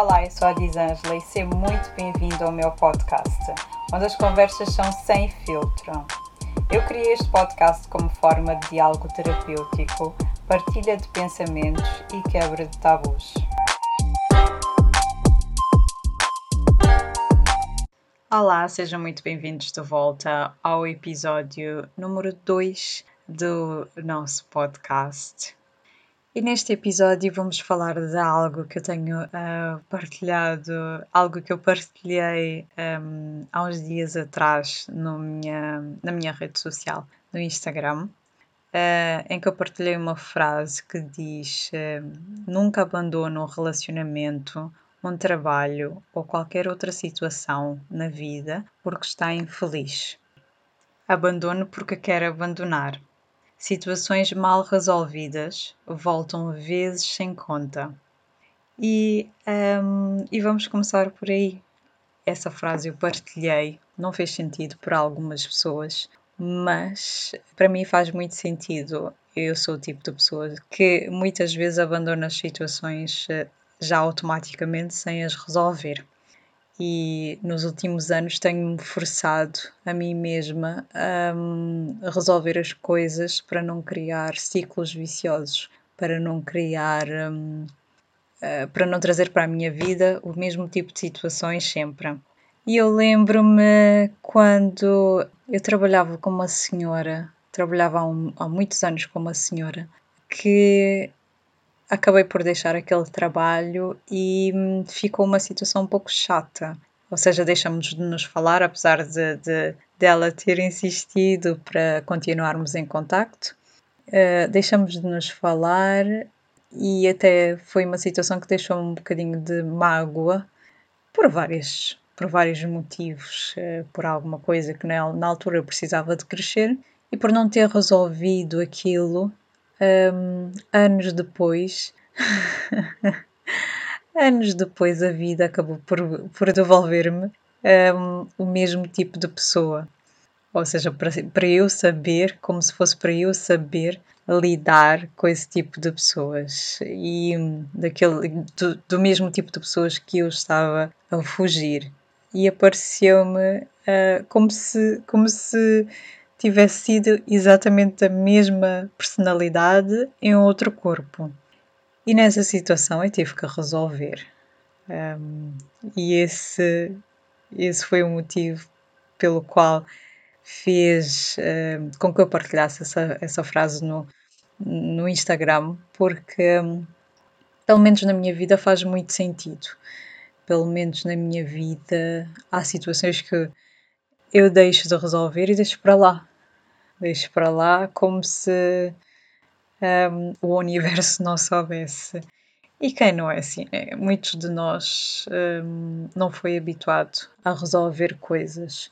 Olá, eu sou a Disângela e seja muito bem-vindo ao meu podcast, onde as conversas são sem filtro. Eu criei este podcast como forma de diálogo terapêutico, partilha de pensamentos e quebra de tabus. Olá, sejam muito bem-vindos de volta ao episódio número 2 do nosso podcast. E neste episódio vamos falar de algo que eu tenho uh, partilhado, algo que eu partilhei um, há uns dias atrás no minha, na minha rede social, no Instagram, uh, em que eu partilhei uma frase que diz: uh, Nunca abandono um relacionamento, um trabalho ou qualquer outra situação na vida porque está infeliz. Abandono porque quer abandonar Situações mal resolvidas voltam vezes sem conta. E, um, e vamos começar por aí. Essa frase eu partilhei, não fez sentido para algumas pessoas, mas para mim faz muito sentido. Eu sou o tipo de pessoa que muitas vezes abandona as situações eh, já automaticamente sem as resolver e nos últimos anos tenho-me forçado a mim mesma a, resolver as coisas para não criar ciclos viciosos, para não criar. Um, uh, eh, para não trazer para a minha vida o mesmo tipo de situações sempre. E eu lembro-me quando eu trabalhava com uma senhora, trabalhava há, um, há muitos anos com uma senhora, que acabei por deixar aquele trabalho e hum, ficou uma situação um pouco chata. Ou seja, deixamos de nos falar, apesar de, de dela ter insistido para continuarmos em contacto. Uh, deixamos de nos falar e até foi uma situação que deixou um bocadinho de mágoa por vários, por vários motivos, uh, por alguma coisa que na, na altura eu precisava de crescer e por não ter resolvido aquilo um, anos depois, anos depois, a vida acabou por, por devolver-me um, o mesmo tipo de pessoa. Ou seja, para, para eu saber, como se fosse para eu saber lidar com esse tipo de pessoas e daquele, do, do mesmo tipo de pessoas que eu estava a fugir. E apareceu-me uh, como se, como se tivesse sido exatamente a mesma personalidade em outro corpo. E nessa situação eu tive que resolver. Um, e esse, esse foi o motivo pelo qual fez um, com que eu partilhasse essa, essa frase no, no Instagram, porque um, pelo menos na minha vida faz muito sentido. Pelo menos na minha vida há situações que eu deixo de resolver e deixo para lá deixo para lá como se um, o universo não soubesse. E quem não é assim? É, muitos de nós um, não foi habituado a resolver coisas.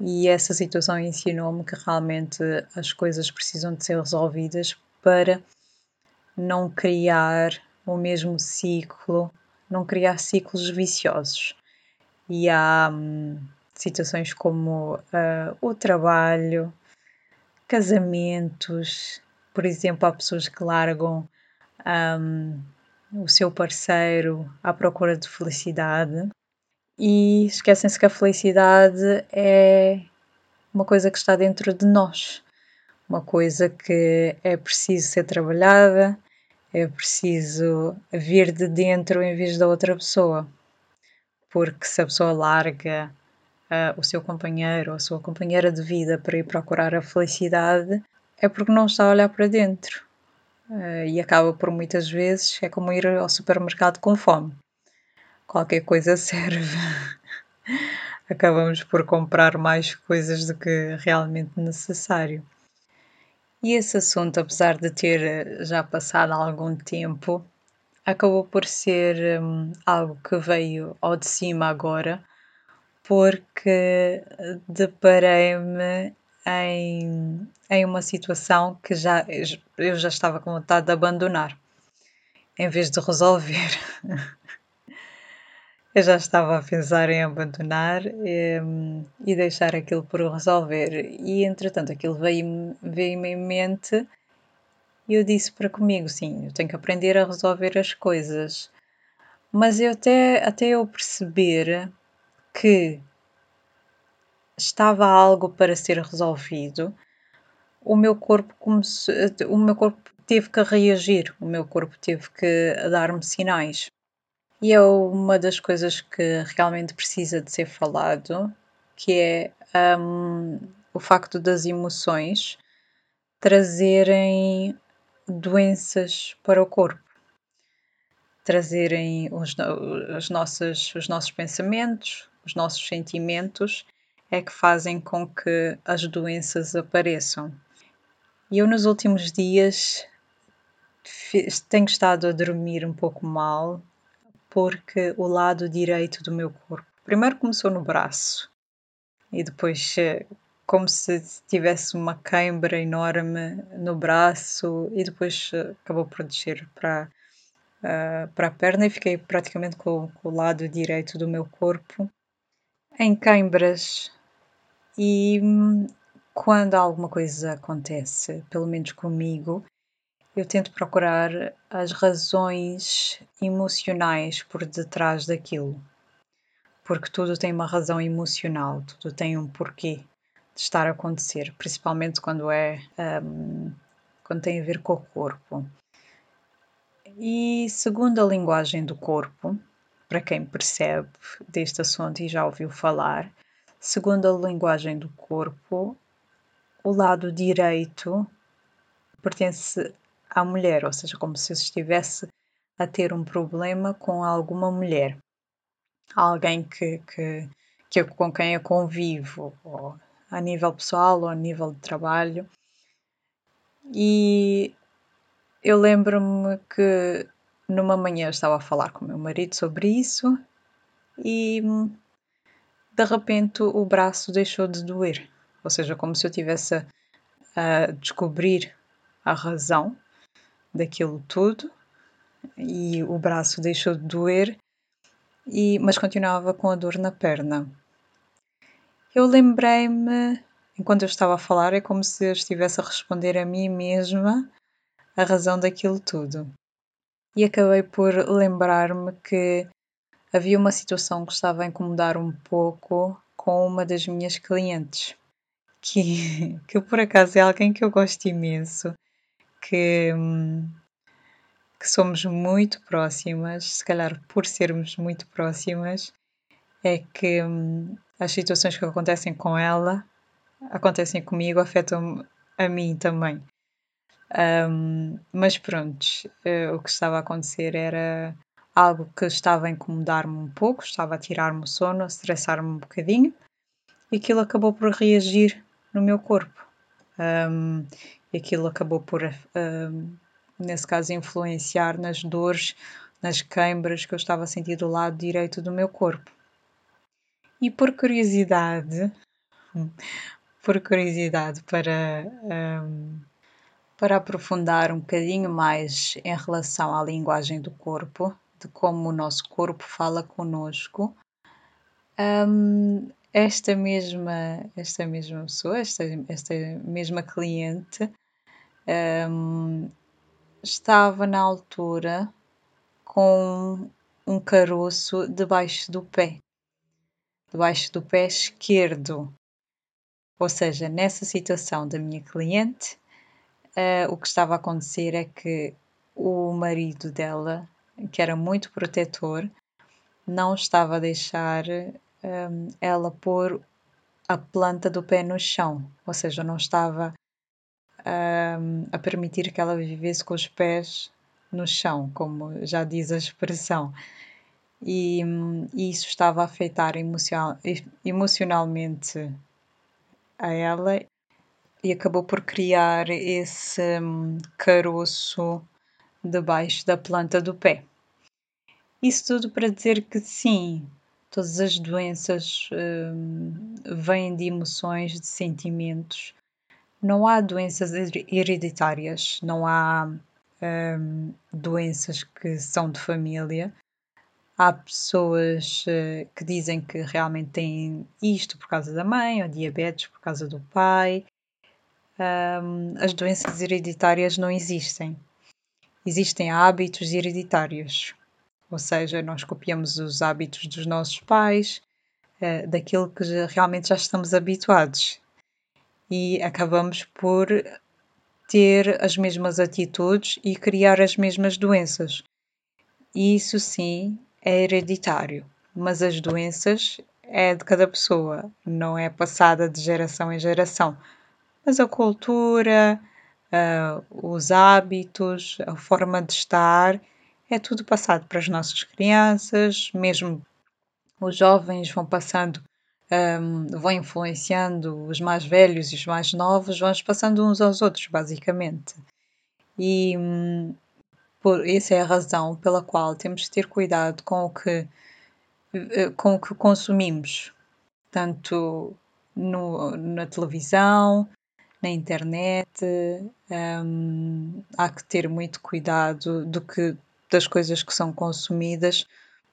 E essa situação ensinou-me que realmente as coisas precisam de ser resolvidas para não criar o mesmo ciclo, não criar ciclos viciosos. E há hum, situações como uh, o trabalho, casamentos, por exemplo, há pessoas que largam um, o seu parceiro à procura de felicidade e esquecem-se que a felicidade é uma coisa que está dentro de nós, uma coisa que é preciso ser trabalhada, é preciso vir de dentro em vez da outra pessoa. Porque se a pessoa larga uh, o seu companheiro ou a sua companheira de vida para ir procurar a felicidade, é porque não está a olhar para dentro. Uh, e acaba por muitas vezes, é como ir ao supermercado com fome. Qualquer coisa serve. Acabamos por comprar mais coisas do que realmente necessário. E esse assunto, apesar de ter já passado algum tempo, acabou por ser um, algo que veio ao de cima agora, porque deparei-me em, em uma situação que já, eu já estava com vontade de abandonar, em vez de resolver. eu já estava a pensar em abandonar e, e deixar aquilo por resolver. E entretanto aquilo veio-me veio em mente e eu disse para comigo: sim, eu tenho que aprender a resolver as coisas. Mas eu até, até eu perceber que estava algo para ser resolvido, o meu corpo começou, o meu corpo teve que reagir, o meu corpo teve que dar-me sinais. E é uma das coisas que realmente precisa de ser falado, que é um, o facto das emoções trazerem doenças para o corpo, trazerem os, os, nossos, os nossos pensamentos, os nossos sentimentos, é que fazem com que as doenças apareçam. E eu, nos últimos dias, tenho estado a dormir um pouco mal porque o lado direito do meu corpo. Primeiro começou no braço e depois eh, como se tivesse uma cãibra enorme no braço e depois eh, acabou por descer para, uh, para a perna e fiquei praticamente com, com, o lado direito do meu corpo em cãibras. E hum, quando alguma coisa acontece, pelo menos comigo, eu tento procurar as razões emocionais por detrás daquilo. Porque tudo tem uma razão emocional, tudo tem um porquê de estar a acontecer, principalmente quando é um, quando tem a ver com o corpo. E segundo a linguagem do corpo, para quem percebe deste assunto e já ouviu falar, segundo a linguagem do corpo, o lado direito pertence à mulher, ou seja, como se estivesse a ter um problema com alguma mulher, alguém que, que, que eu, com quem eu convivo, ou a nível pessoal ou a nível de trabalho. E eu lembro-me que numa manhã estava a falar com o meu marido sobre isso e de repente o braço deixou de doer, ou seja, como se eu tivesse a descobrir a razão daquilo tudo e o braço deixou de doer, e, mas continuava com a dor na perna. Eu lembrei-me, enquanto eu estava a falar, é como se eu estivesse a responder a mim mesma a razão daquilo tudo. E acabei por lembrar-me que havia uma situação que estava a incomodar um pouco com uma das minhas clientes, que, que por acaso é alguém que eu gosto imenso que, que somos muito próximas, se calhar por sermos muito próximas, é que as situações que acontecem com ela acontecem comigo, afetam a mim também. Um, mas pronto, uh, o que estava a acontecer era algo que estava a incomodar-me um pouco, estava a tirar-me o sono, a estressar-me um bocadinho, e aquilo acabou por reagir no meu corpo. Um, e aquilo acabou por, uh, nesse caso, influenciar nas dores, nas queimbras que eu estava a sentir do lado direito do meu corpo. E por curiosidade, por curiosidade para, um, para aprofundar um bocadinho mais em relação à linguagem do corpo, de como o nosso corpo fala conosco, um, esta mesma, esta mesma pessoa, esta, esta mesma cliente, um, estava na altura com um caroço debaixo do pé, debaixo do pé esquerdo. Ou seja, nessa situação da minha cliente, uh, o que estava a acontecer é que o marido dela, que era muito protetor, não estava a deixar um, ela pôr a planta do pé no chão, ou seja, não estava um, a permitir que ela vivesse com os pés no chão, como já diz a expressão. E, um, isso estava a afetar emocional, emocionalmente a ela e acabou por criar esse um, caroço debaixo da planta do pé. Isso tudo para dizer que sim, todas as doenças um, vêm de emoções, de sentimentos. Não há doenças hereditárias, não há um, doenças que são de família. Há pessoas uh, que dizem que realmente têm isto por causa da mãe, ou diabetes por causa do pai. Um, as doenças hereditárias não existem. Existem hábitos hereditários. ou seja, nós copiamos os hábitos dos nossos pais, uh, daquilo que realmente já estamos habituados e acabamos por ter as mesmas atitudes e criar as mesmas doenças. Isso sim é hereditário, mas as doenças é de cada pessoa, não é passada de geração em geração. Mas a cultura, uh, os hábitos, a forma de estar, é tudo passado para as nossas crianças, mesmo os jovens vão passando, um, vão influenciando os mais velhos e os mais novos, vão passando uns aos outros, basicamente. E um, por, essa é a razão pela qual temos de ter cuidado com o que, eh, com o que consumimos, tanto no, na televisão, na internet. Um, há que ter muito cuidado do que, das coisas que são consumidas,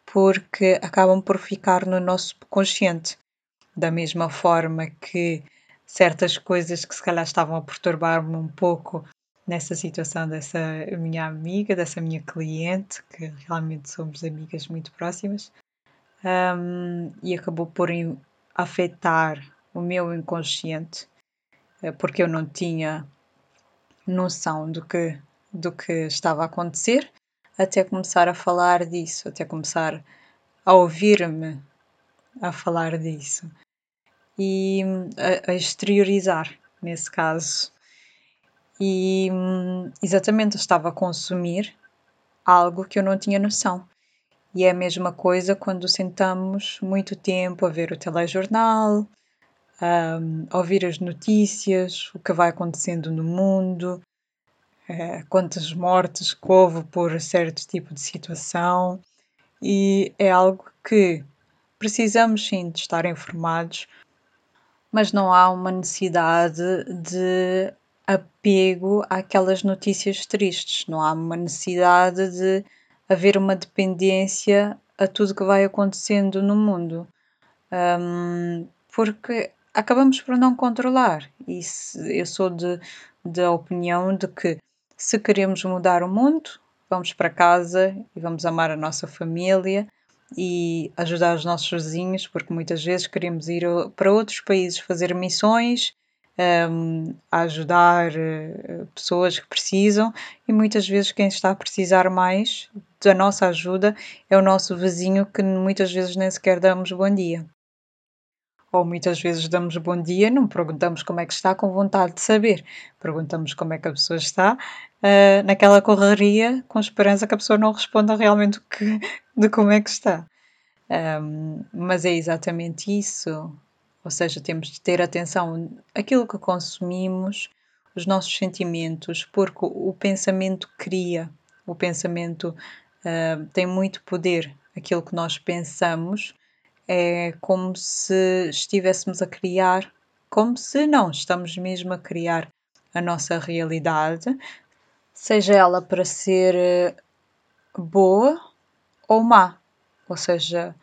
porque acabam por ficar no nosso consciente. Da mesma forma que certas coisas que se calhar estavam a perturbar-me um pouco nessa situação dessa minha amiga, dessa minha cliente, que realmente somos amigas muito próximas, um, e acabou por afetar o meu inconsciente, porque eu não tinha noção do que, do que estava a acontecer, até começar a falar disso, até começar a ouvir-me a falar disso e a, a exteriorizar, nesse caso. E exatamente estava a consumir algo que eu não tinha noção. E é a mesma coisa quando sentamos muito tempo a ver o telejornal, a ouvir as notícias, o que vai acontecendo no mundo, uh, quantas mortes que houve por certo tipo de situação. E é algo que precisamos sim de estar informados, mas não há uma necessidade de apego àquelas notícias tristes, não há uma necessidade de haver uma dependência a tudo que vai acontecendo no mundo, um, porque acabamos por não controlar. E se, eu sou de, da opinião de que se queremos mudar o mundo, vamos para casa e vamos amar a nossa família e ajudar os nossos vizinhos, porque muitas vezes queremos ir para outros países fazer missões um, ajudar uh, pessoas que precisam e muitas vezes quem está a precisar mais da nossa ajuda é o nosso vizinho que muitas vezes nem sequer damos bom dia. Ou muitas vezes damos bom dia, não perguntamos como é que está com vontade de saber. Perguntamos como é que a pessoa está uh, naquela correria com esperança que a pessoa não responda realmente que, de como é que está. Um, mas é exatamente isso. Ou seja, temos de ter atenção àquilo que consumimos, os nossos sentimentos, porque o pensamento cria, o pensamento uh, tem muito poder. Aquilo que nós pensamos é como se estivéssemos a criar, como se não, estamos mesmo a criar a nossa realidade, seja ela para ser eh, boa ou má. Ou seja,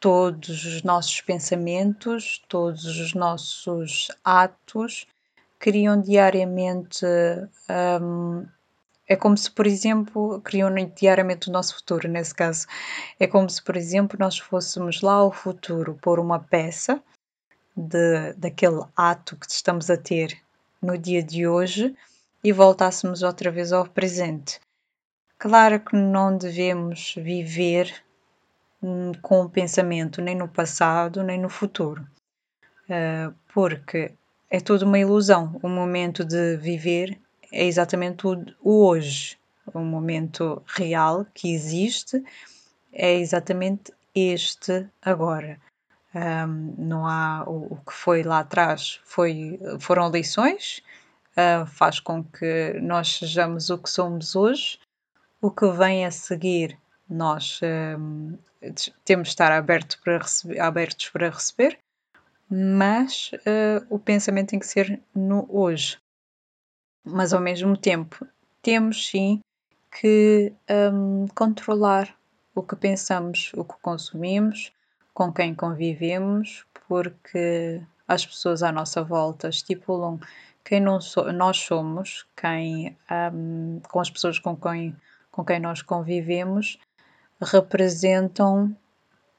todos os nossos pensamentos, todos os nossos atos criam diariamente. Um, é como se, por exemplo, criam diariamente o nosso futuro, nesse caso. É como se, por exemplo, nós fôssemos lá ao futuro por uma peça de, daquele ato que estamos a ter no dia de hoje e voltássemos outra vez ao presente. Claro que não devemos viver Hum, com o pensamento nem no passado nem no futuro, uh, porque é tudo uma ilusão. O momento de viver é exatamente o, o hoje, o momento real que existe é exatamente este agora. Um, não há o, o, que foi lá atrás foi, foram lições, uh, faz com que nós sejamos o que somos hoje. O que vem a seguir, nós um, temos de estar aberto para receber, abertos para receber, mas uh, o pensamento tem que ser no hoje. Mas ao mesmo tempo, temos sim que um, controlar o que pensamos, o que consumimos, com quem convivemos, porque as pessoas à nossa volta estipulam quem so, nós somos, quem, um, com as pessoas com quem, com quem nós convivemos, representam,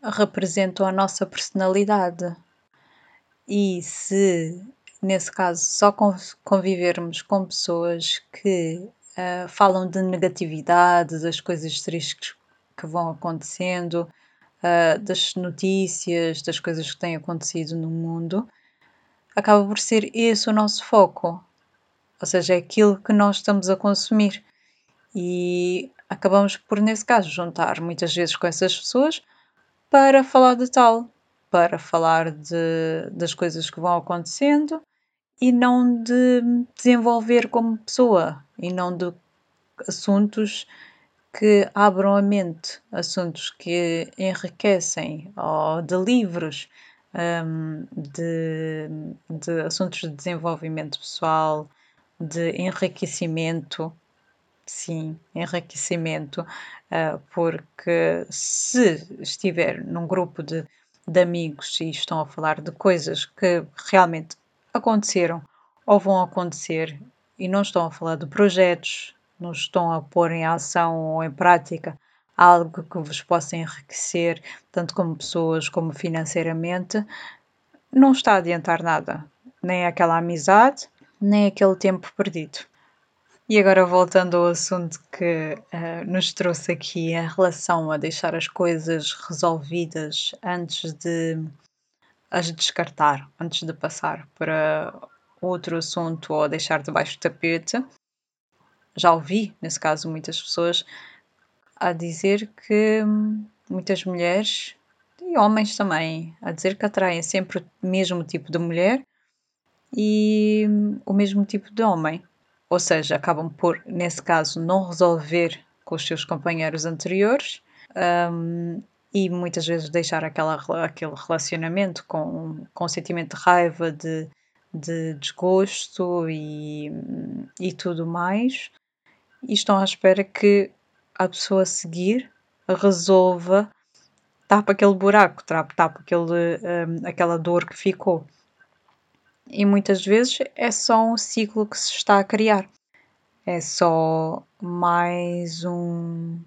representam a nossa personalidade. E se, nesse caso, só convivermos com pessoas que uh, falam de negatividade, das coisas tristes que vão acontecendo, uh, das notícias, das coisas que têm acontecido no mundo, acaba por ser esse o nosso foco. Ou seja, é aquilo que nós estamos a consumir. E acabamos por, nesse caso, juntar muitas vezes com essas pessoas para falar de tal, para falar de, das coisas que vão acontecendo e não de desenvolver como pessoa e não de assuntos que abram a mente, assuntos que enriquecem, ou de livros, um, de, de assuntos de desenvolvimento pessoal, de enriquecimento. Sim, enriquecimento, uh, porque se estiver num grupo de, de amigos e estão a falar de coisas que realmente aconteceram ou vão acontecer e não estão a falar de projetos, não estão a pôr em ação ou em prática algo que vos possa enriquecer, tanto como pessoas como financeiramente, não está a adiantar nada. Nem aquela amizade, nem aquele tempo perdido. E agora voltando ao assunto que uh, nos trouxe aqui em relação a deixar as coisas resolvidas antes de as descartar, antes de passar para outro assunto ou deixar debaixo do tapete. Já ouvi, nesse caso, muitas pessoas a dizer que muitas mulheres e homens também a dizer que atraem sempre o mesmo tipo de mulher e o mesmo tipo de homem. Ou seja, acabam por, nesse caso, não resolver com os seus companheiros anteriores um, e muitas vezes deixar aquela, aquele relacionamento com, com um sentimento de raiva, de, de desgosto e, e tudo mais. E estão à espera que a pessoa a seguir resolva, tapa aquele buraco, tapa, tapa aquele, um, aquela dor que ficou. E muitas vezes é só um ciclo que se está a criar. É só mais um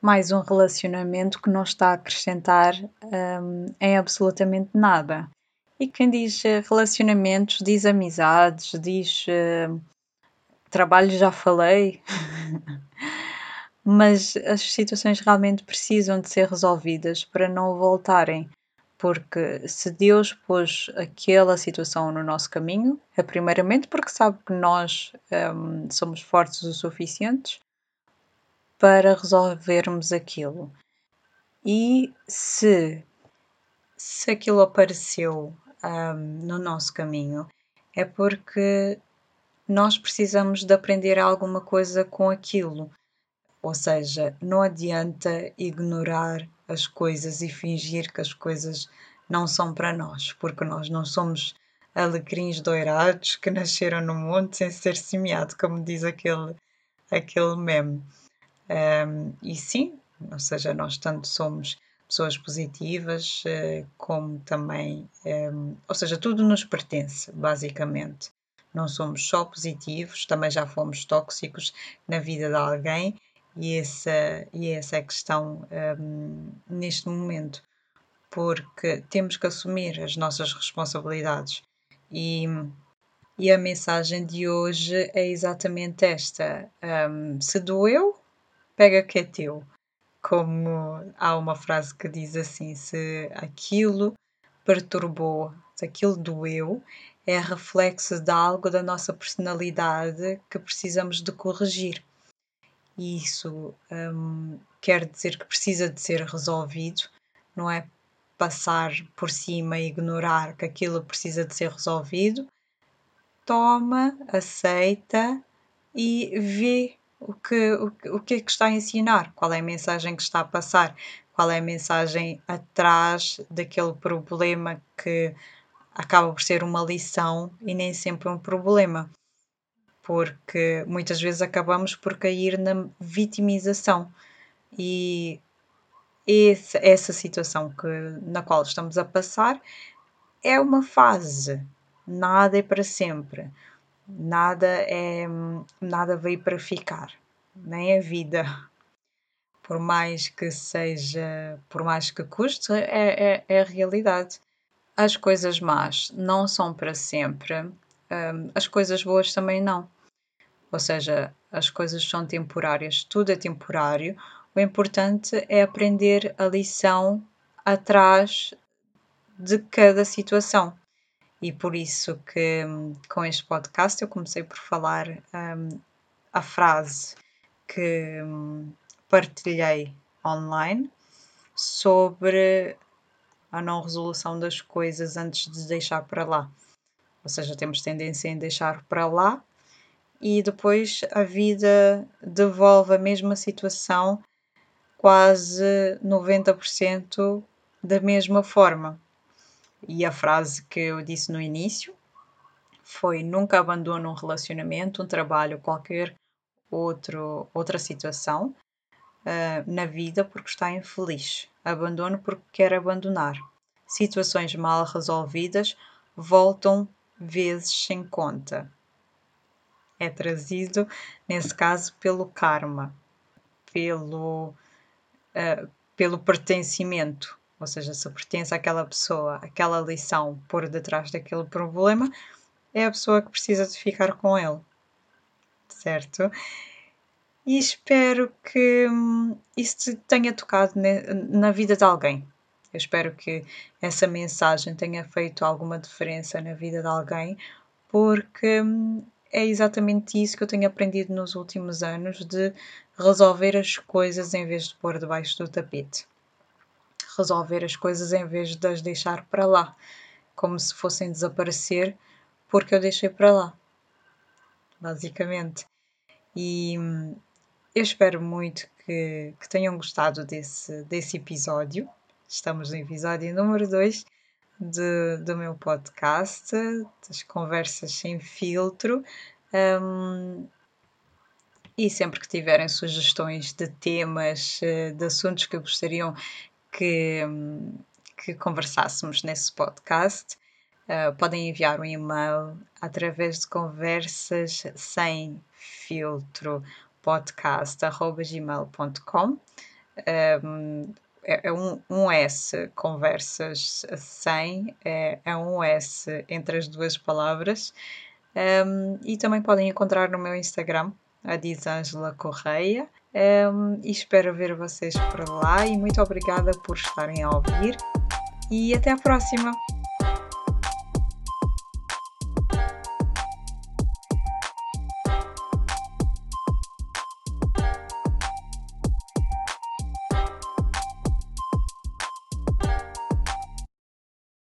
mais um relacionamento que não está a acrescentar um, em absolutamente nada. E quem diz eh, relacionamentos, diz amizades, diz uh, trabalho, já falei. Mas as situações realmente precisam de ser resolvidas para não voltarem porque se Deus pôs aquela situação no nosso caminho, é primeiramente porque sabe que nós um, somos fortes o suficientes para resolvermos aquilo. E se, se aquilo apareceu um, no nosso caminho, é porque nós precisamos de aprender alguma coisa com aquilo. Ou seja, não adianta ignorar as coisas e fingir que as coisas não são para nós, porque nós não somos alecrins doirados que nasceram no mundo sem ser semeado, como diz aquele, aquele meme. Um, e sim, ou seja, nós tanto somos pessoas positivas, uh, como também, um, ou seja, tudo nos pertence, basicamente. Não somos só positivos, também já fomos tóxicos na vida de alguém e essa, e essa é a questão um, neste momento, porque temos que assumir as nossas responsabilidades e, e a mensagem de hoje é exatamente esta: um, se doeu, pega que é teu. Como há uma frase que diz assim: se aquilo perturbou, se aquilo doeu, é reflexo de algo da nossa personalidade que precisamos de corrigir e isso um, quer dizer que precisa de ser resolvido, não é passar por cima e ignorar que aquilo precisa de ser resolvido. Toma, aceita e vê o que, o, o que é que está a ensinar, qual é a mensagem que está a passar, qual é a mensagem atrás daquele problema que acaba por ser uma lição e nem sempre um problema? Porque muitas vezes acabamos por cair na vitimização. E esse, essa situação que, na qual estamos a passar é uma fase, nada é para sempre, nada é nada veio para ficar, nem a vida. por mais que seja, por mais que custe, é, é, é a realidade. As coisas más não são para sempre, um, as coisas boas também não. Ou seja, as coisas são temporárias, tudo é temporário. O importante é aprender a lição atrás de cada situação. E por isso que com este podcast eu comecei por falar um, a frase que um, partilhei online sobre a não resolução das coisas antes de deixar para lá. Ou seja, temos tendência em deixar para lá e depois a vida devolve a mesma situação quase 90% da mesma forma. E a frase que eu disse no início foi: nunca abandone um relacionamento, um trabalho, qualquer outro, outra situação uh, na vida porque está infeliz. Abandone porque quer abandonar. Situações mal resolvidas voltam vezes sem conta. É trazido, nesse caso, pelo karma, pelo, uh, pelo pertencimento. Ou seja, se pertence àquela pessoa, aquela lição por detrás daquele problema, é a pessoa que precisa de ficar com ele. Certo? E espero que hum, isso tenha tocado na vida de alguém. Eu espero que essa mensagem tenha feito alguma diferença na vida de alguém, porque hum, é exatamente isso que eu tenho aprendido nos últimos anos de resolver as coisas em vez de pôr debaixo do tapete. Resolver as coisas em vez de as deixar para lá, como se fossem desaparecer porque eu deixei para lá. Basicamente. E hum, eu espero muito que, que tenham gostado desse, desse episódio. Estamos no episódio número 2 do meu podcast, das conversas sem filtro. Um, e sempre que tiverem sugestões de temas, eh, de assuntos que gostariam que, que conversássemos nesse podcast, uh, podem enviar um e-mail através de conversas sem filtro podcast.gmail.com. Um, é, é um, um S, conversas sem, é, é um S entre as duas palavras. Um, e também podem encontrar no meu Instagram, a Disângela Correia. Um, e espero ver vocês por lá. E muito obrigada por estarem a ouvir. E até a próxima!